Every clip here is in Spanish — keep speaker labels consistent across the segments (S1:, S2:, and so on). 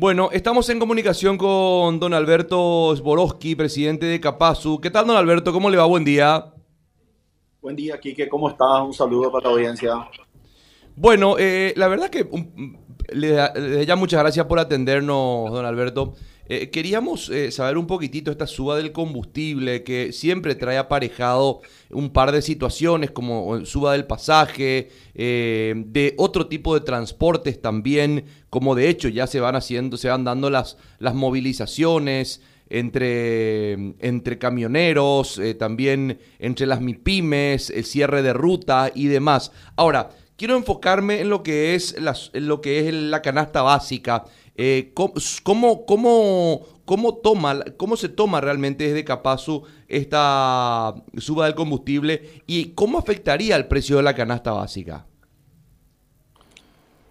S1: Bueno, estamos en comunicación con don Alberto Zborowski, presidente de Capazu. ¿Qué tal, don Alberto? ¿Cómo le va? Buen día.
S2: Buen día, Quique. ¿Cómo estás? Un saludo para la audiencia.
S1: Bueno, eh, la verdad que um, le, le ya muchas gracias por atendernos, don Alberto. Eh, queríamos eh, saber un poquitito esta suba del combustible que siempre trae aparejado un par de situaciones como suba del pasaje, eh, de otro tipo de transportes también, como de hecho ya se van haciendo, se van dando las, las movilizaciones entre, entre camioneros, también entre las MIPIMES, el cierre de ruta y demás. Ahora, quiero enfocarme en lo que es la, lo que es la canasta básica. Eh, ¿cómo, cómo, cómo, toma, ¿Cómo se toma realmente desde Capazu esta suba del combustible y cómo afectaría el precio de la canasta básica?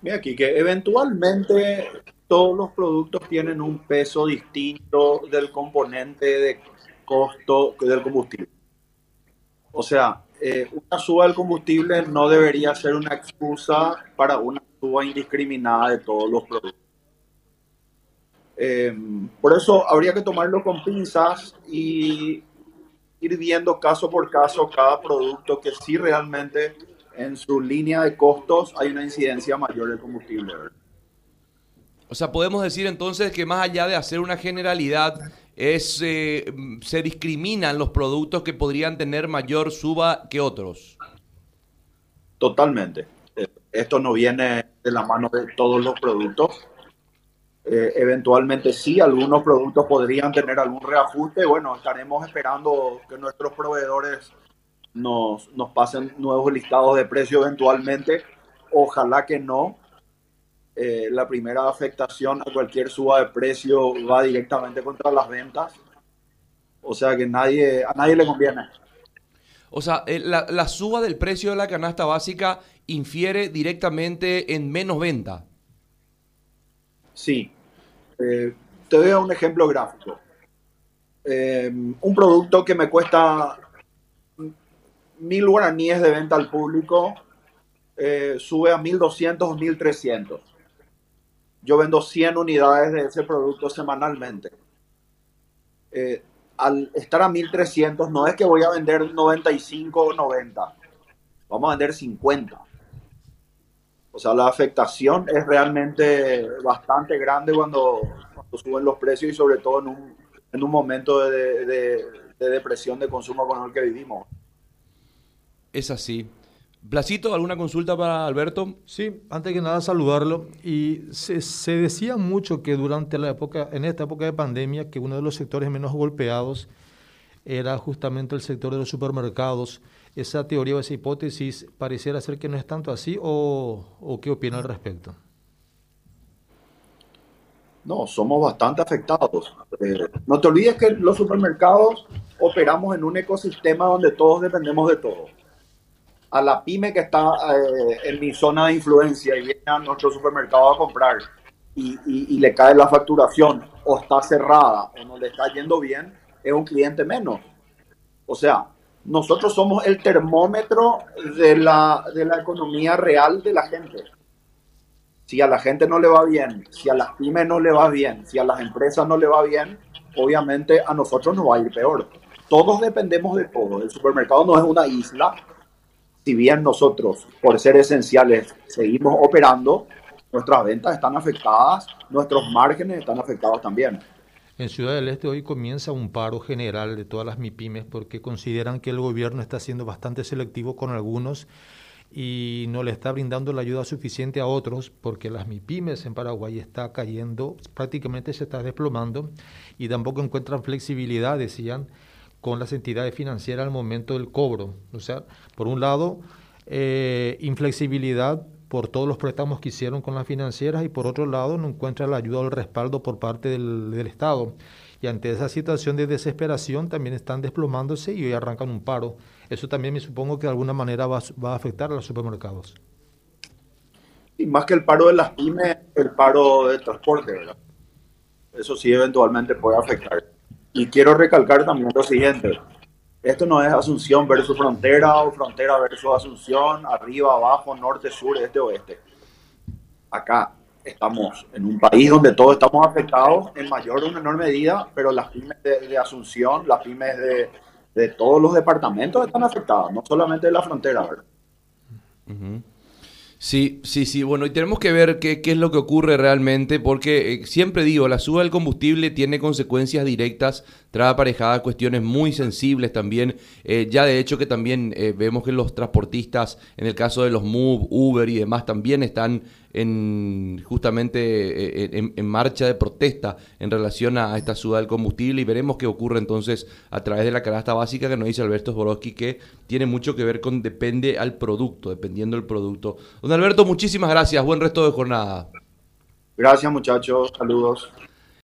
S2: Mira aquí que eventualmente todos los productos tienen un peso distinto del componente de costo del combustible. O sea, eh, una suba del combustible no debería ser una excusa para una suba indiscriminada de todos los productos. Eh, por eso habría que tomarlo con pinzas y ir viendo caso por caso cada producto que sí realmente en su línea de costos hay una incidencia mayor del combustible.
S1: O sea, podemos decir entonces que más allá de hacer una generalidad, es eh, se discriminan los productos que podrían tener mayor suba que otros.
S2: Totalmente. Eh, esto no viene de la mano de todos los productos. Eh, eventualmente sí, algunos productos podrían tener algún reajuste. Bueno, estaremos esperando que nuestros proveedores nos, nos pasen nuevos listados de precio eventualmente. Ojalá que no. Eh, la primera afectación a cualquier suba de precio va directamente contra las ventas. O sea que nadie, a nadie le conviene.
S1: O sea, eh, la, la suba del precio de la canasta básica infiere directamente en menos venta.
S2: Sí, eh, te doy un ejemplo gráfico. Eh, un producto que me cuesta mil guaraníes de venta al público eh, sube a 1200 o 1300. Yo vendo 100 unidades de ese producto semanalmente. al estar a 1300 no es que voy a vender 95 o 90. Vamos a vender 50. O sea, la afectación es realmente bastante grande cuando, suben los precios y sobre todo en un, en un momento de, depresión de consumo con el que vivimos.
S1: Es así. Blasito, ¿alguna consulta para Alberto?
S3: Sí, antes que nada saludarlo. Y se, se, decía mucho que durante la época, en esta época de pandemia, que uno de los sectores menos golpeados era justamente el sector de los supermercados esa teoría o esa hipótesis pareciera ser que no es tanto así o, o qué opina al respecto?
S2: No, somos bastante afectados. Eh, no te olvides que los supermercados operamos en un ecosistema donde todos dependemos de todo. A la pyme que está eh, en mi zona de influencia y viene a nuestro supermercado a comprar y, y, y, le cae la facturación o está cerrada o no le está yendo bien, es un cliente menos. O sea, nosotros somos el termómetro de la, de la economía real de la gente. Si a la gente no le va bien, si a las pymes no le va bien, si a las empresas no le va bien, obviamente a nosotros nos va a ir peor. Todos dependemos de todo. El supermercado no es una isla. Si bien nosotros, por ser esenciales, seguimos operando, nuestras ventas están afectadas, nuestros márgenes están afectados también.
S3: En Ciudad del Este hoy comienza un paro general de todas las MIPIMES porque consideran que el gobierno está siendo bastante selectivo con algunos y no le está brindando la ayuda suficiente a otros porque las MIPIMES en Paraguay está cayendo, prácticamente se está desplomando y tampoco encuentran flexibilidad, decían, con las entidades financieras al momento del cobro. O sea, por un lado, eh, inflexibilidad por todos los préstamos que hicieron con las financieras y por otro lado no encuentra la ayuda o el respaldo por parte del, Estado. Y ante esa situación de desesperación también están desplomándose y hoy arrancan un paro. Eso también me supongo que de alguna manera va, va a afectar a los supermercados.
S2: Y más que el paro de las pymes, el paro de transporte, ¿verdad? Eso sí eventualmente puede afectar. Y quiero recalcar también lo siguiente, esto no es Asunción versus frontera o frontera versus Asunción, arriba, abajo, norte, sur, este, oeste. Acá estamos en un país donde todos estamos afectados en mayor o menor medida, pero las pymes de, Asunción, las pymes de, todos los departamentos están afectadas, no solamente de la frontera. ¿verdad?
S1: Sí, sí, sí. Bueno, y tenemos que ver qué, qué es lo que ocurre realmente, porque eh, siempre digo, la suba del combustible tiene consecuencias directas, trae aparejadas cuestiones muy sensibles también. Eh, ya de hecho que también eh, vemos que los transportistas, en el caso de los Move, Uber y demás, también están en justamente eh, en, marcha de protesta en relación a, esta suba del combustible y veremos qué ocurre entonces a través de la canasta básica que nos dice Alberto Zborowski que tiene mucho que ver con depende al producto, dependiendo del producto. Don Alberto, muchísimas gracias, buen resto de jornada.
S2: Gracias muchachos, saludos.